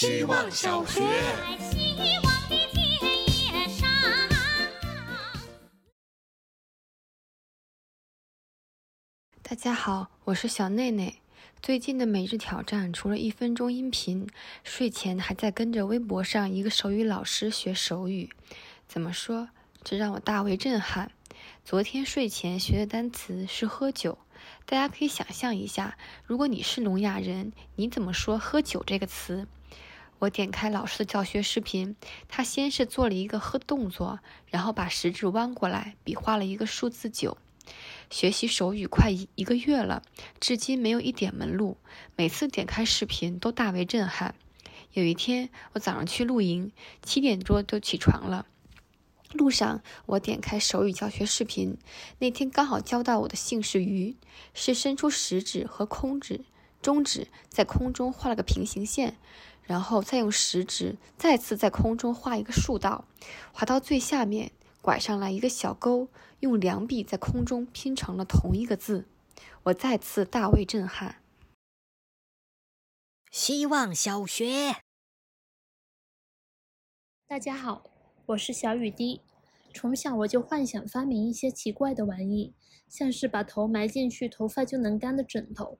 希望小学。大家好，我是小内内。最近的每日挑战，除了一分钟音频，睡前还在跟着微博上一个手语老师学手语。怎么说？这让我大为震撼。昨天睡前学的单词是喝酒。大家可以想象一下，如果你是聋哑人，你怎么说“喝酒”这个词？我点开老师的教学视频，他先是做了一个喝动作，然后把食指弯过来，比划了一个数字九。学习手语快一一个月了，至今没有一点门路。每次点开视频都大为震撼。有一天，我早上去露营，七点多就起床了。路上，我点开手语教学视频，那天刚好教到我的姓氏“鱼”，是伸出食指和空指、中指在空中画了个平行线，然后再用食指再次在空中画一个竖道，滑到最下面。拐上来一个小钩，用两笔在空中拼成了同一个字，我再次大为震撼。希望小学，大家好，我是小雨滴。从小我就幻想发明一些奇怪的玩意，像是把头埋进去头发就能干的枕头。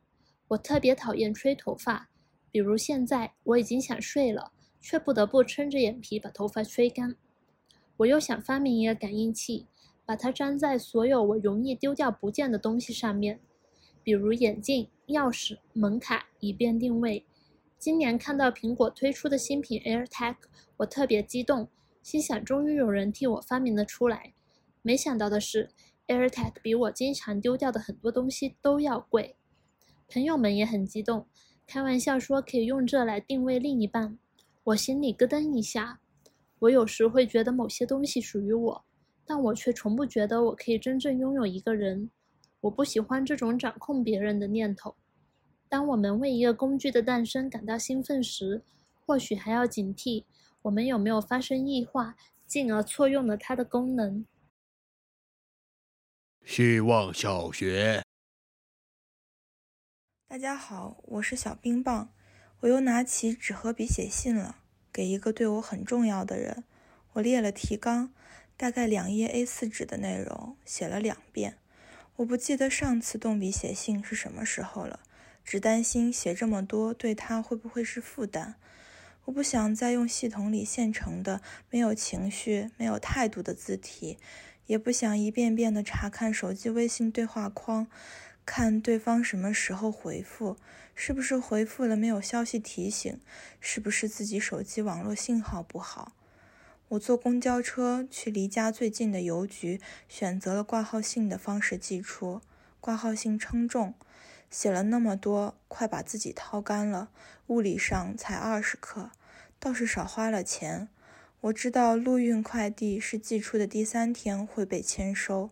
我特别讨厌吹头发，比如现在我已经想睡了，却不得不撑着眼皮把头发吹干。我又想发明一个感应器，把它粘在所有我容易丢掉不见的东西上面，比如眼镜、钥匙、门卡，以便定位。今年看到苹果推出的新品 AirTag，我特别激动，心想终于有人替我发明了出来。没想到的是，AirTag 比我经常丢掉的很多东西都要贵。朋友们也很激动，开玩笑说可以用这来定位另一半，我心里咯噔一下。我有时会觉得某些东西属于我，但我却从不觉得我可以真正拥有一个人。我不喜欢这种掌控别人的念头。当我们为一个工具的诞生感到兴奋时，或许还要警惕我们有没有发生异化，进而错用了它的功能。希望小学，大家好，我是小冰棒，我又拿起纸和笔写信了。给一个对我很重要的人，我列了提纲，大概两页 A4 纸的内容，写了两遍。我不记得上次动笔写信是什么时候了，只担心写这么多对他会不会是负担。我不想再用系统里现成的没有情绪、没有态度的字体，也不想一遍遍地查看手机微信对话框。看对方什么时候回复，是不是回复了没有消息提醒，是不是自己手机网络信号不好？我坐公交车去离家最近的邮局，选择了挂号信的方式寄出。挂号信称重，写了那么多，快把自己掏干了。物理上才二十克，倒是少花了钱。我知道陆运快递是寄出的第三天会被签收。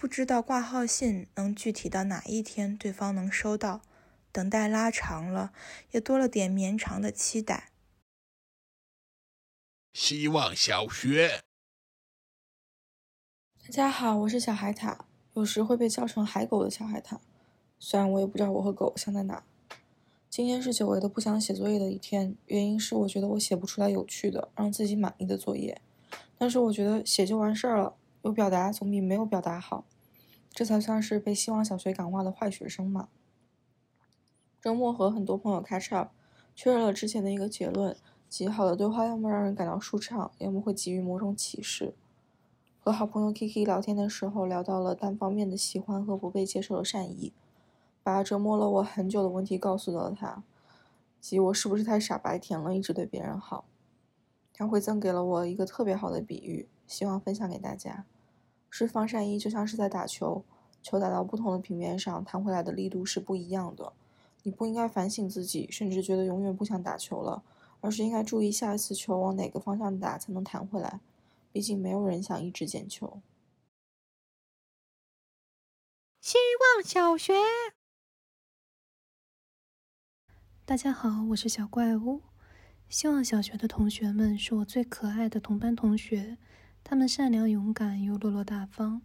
不知道挂号信能具体到哪一天对方能收到，等待拉长了，也多了点绵长的期待。希望小学，大家好，我是小海獭，有时会被叫成海狗的小海獭。虽然我也不知道我和狗像在哪。今天是久违的不想写作业的一天，原因是我觉得我写不出来有趣的、让自己满意的作业。但是我觉得写就完事儿了。有表达总比没有表达好，这才算是被希望小学感化的坏学生嘛。周末和很多朋友 catch up，确认了之前的一个结论：极好的对话要么让人感到舒畅，要么会给予某种启示。和好朋友 Kiki 聊天的时候，聊到了单方面的喜欢和不被接受的善意，把折磨了我很久的问题告诉了他，即我是不是太傻白甜了，一直对别人好。他回赠给了我一个特别好的比喻。希望分享给大家，是防晒衣就像是在打球，球打到不同的平面上，弹回来的力度是不一样的。你不应该反省自己，甚至觉得永远不想打球了，而是应该注意下一次球往哪个方向打才能弹回来。毕竟没有人想一直捡球。希望小学，大家好，我是小怪物。希望小学的同学们是我最可爱的同班同学。他们善良、勇敢又落落大方。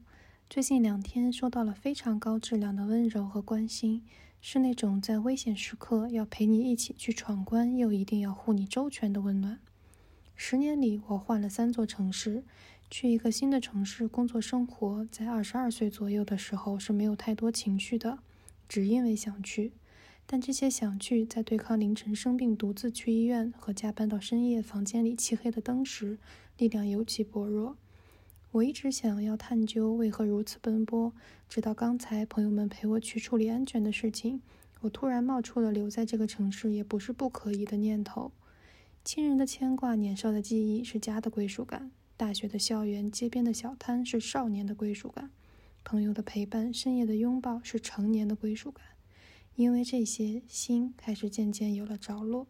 最近两天收到了非常高质量的温柔和关心，是那种在危险时刻要陪你一起去闯关，又一定要护你周全的温暖。十年里，我换了三座城市，去一个新的城市工作生活。在二十二岁左右的时候是没有太多情绪的，只因为想去。但这些想去，在对抗凌晨生病独自去医院和加班到深夜房间里漆黑的灯时，力量尤其薄弱。我一直想要探究为何如此奔波，直到刚才朋友们陪我去处理安全的事情，我突然冒出了留在这个城市也不是不可以的念头。亲人的牵挂，年少的记忆是家的归属感；大学的校园，街边的小摊是少年的归属感；朋友的陪伴，深夜的拥抱是成年的归属感。因为这些，心开始渐渐有了着落。